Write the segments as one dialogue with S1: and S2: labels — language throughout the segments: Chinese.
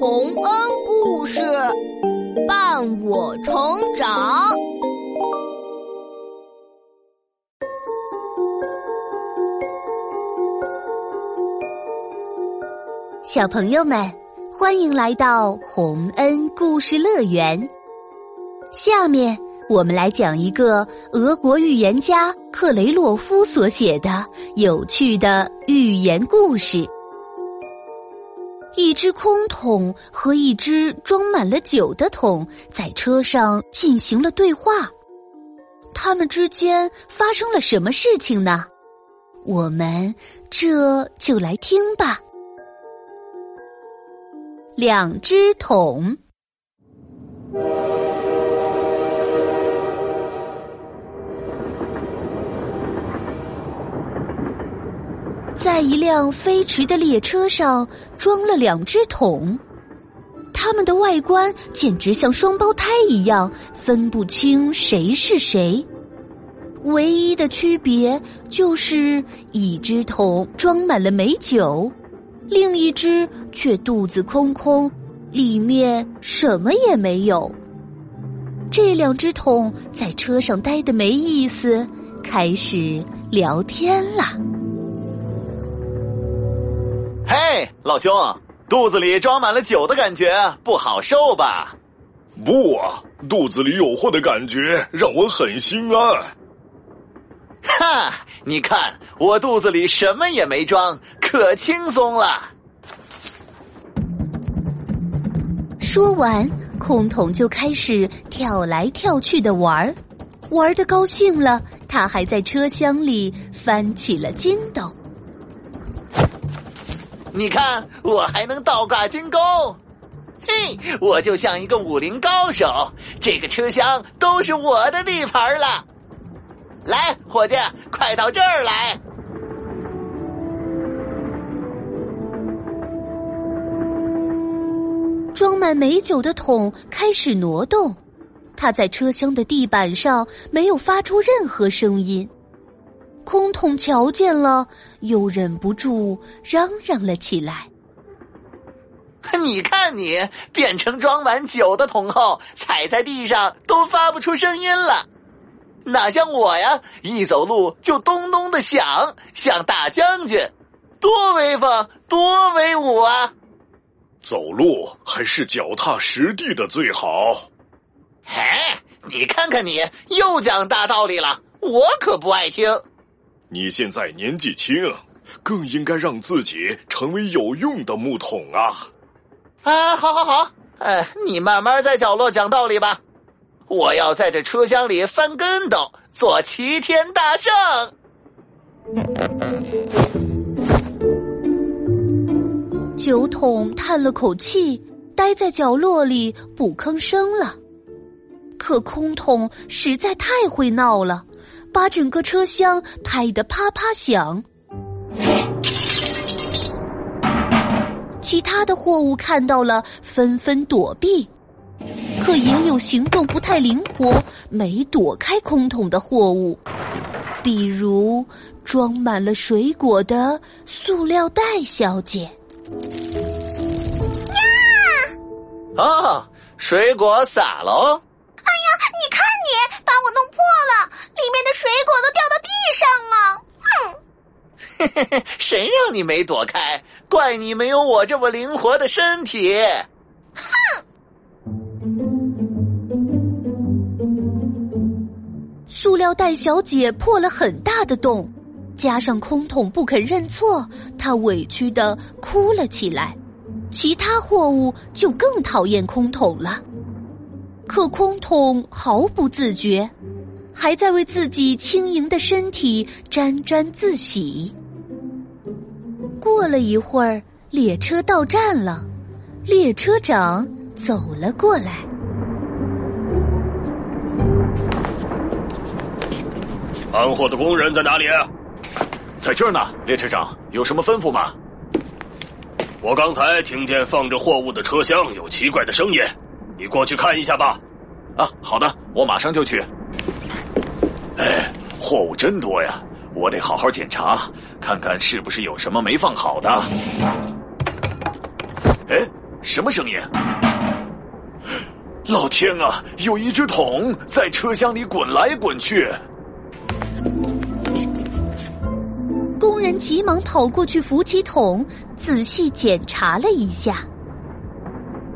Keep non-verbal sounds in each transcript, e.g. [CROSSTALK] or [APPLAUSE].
S1: 洪恩故事伴我成长。
S2: 小朋友们，欢迎来到洪恩故事乐园。下面我们来讲一个俄国预言家克雷洛夫所写的有趣的寓言故事。一只空桶和一只装满了酒的桶在车上进行了对话，他们之间发生了什么事情呢？我们这就来听吧。两只桶。在一辆飞驰的列车上装了两只桶，它们的外观简直像双胞胎一样，分不清谁是谁。唯一的区别就是一只桶装满了美酒，另一只却肚子空空，里面什么也没有。这两只桶在车上待的没意思，开始聊天了。
S3: 老兄，肚子里装满了酒的感觉不好受吧？
S4: 不啊，肚子里有货的感觉让我很心安。
S3: 哈，你看我肚子里什么也没装，可轻松了。
S2: 说完，空桶就开始跳来跳去的玩儿，玩的高兴了，他还在车厢里翻起了筋斗。
S3: 你看，我还能倒挂金钩，嘿，我就像一个武林高手。这个车厢都是我的地盘了。来，伙计，快到这儿来！
S2: 装满美酒的桶开始挪动，它在车厢的地板上没有发出任何声音。空桶瞧见了，又忍不住嚷嚷了起来：“
S3: 你看你变成装满酒的桶后，踩在地上都发不出声音了，哪像我呀，一走路就咚咚的响，像大将军，多威风，多威武啊！
S4: 走路还是脚踏实地的最好。
S3: 哎，你看看你又讲大道理了，我可不爱听。”
S4: 你现在年纪轻，更应该让自己成为有用的木桶啊！
S3: 啊，好好好，哎，你慢慢在角落讲道理吧。我要在这车厢里翻跟斗，做齐天大圣。
S2: 酒桶叹了口气，待在角落里不吭声了。可空桶实在太会闹了。把整个车厢拍得啪啪响，其他的货物看到了，纷纷躲避，可也有行动不太灵活、没躲开空桶的货物，比如装满了水果的塑料袋小姐。
S3: 呀！啊，水果洒
S5: 了！
S3: 嘿 [LAUGHS] 嘿谁让你没躲开？怪你没有我这么灵活的身体。
S5: 哼！
S2: 塑料袋小姐破了很大的洞，加上空桶不肯认错，她委屈的哭了起来。其他货物就更讨厌空桶了。可空桶毫不自觉，还在为自己轻盈的身体沾沾自喜。过了一会儿，列车到站了，列车长走了过来。
S4: 搬货的工人在哪里？
S3: 在这儿呢，列车长，有什么吩咐吗？
S4: 我刚才听见放着货物的车厢有奇怪的声音。你过去看一下吧。
S3: 啊，好的，我马上就去。哎，货物真多呀，我得好好检查，看看是不是有什么没放好的。哎，
S6: 什么声音？老天啊！有一只桶在车厢里滚来滚去。
S2: 工人急忙跑过去扶起桶，仔细检查了一下。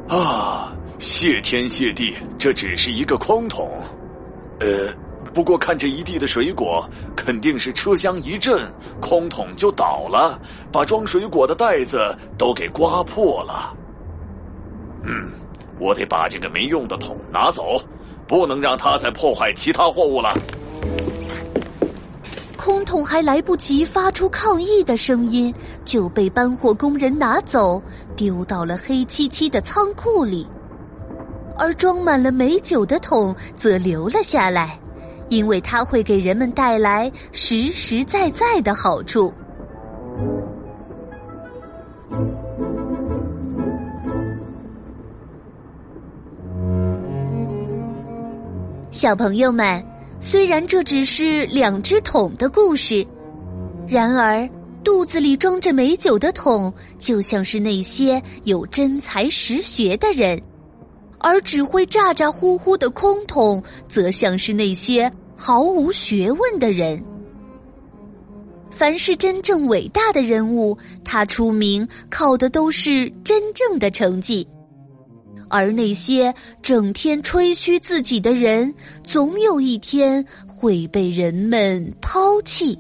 S6: 啊，谢天谢地，这只是一个空桶。呃，不过看这一地的水果，肯定是车厢一震，空桶就倒了，把装水果的袋子都给刮破了。嗯。我得把这个没用的桶拿走，不能让它再破坏其他货物了。
S2: 空桶还来不及发出抗议的声音，就被搬货工人拿走，丢到了黑漆漆的仓库里。而装满了美酒的桶则留了下来，因为它会给人们带来实实在在的好处。小朋友们，虽然这只是两只桶的故事，然而肚子里装着美酒的桶，就像是那些有真才实学的人；而只会咋咋呼呼的空桶，则像是那些毫无学问的人。凡是真正伟大的人物，他出名靠的都是真正的成绩。而那些整天吹嘘自己的人，总有一天会被人们抛弃。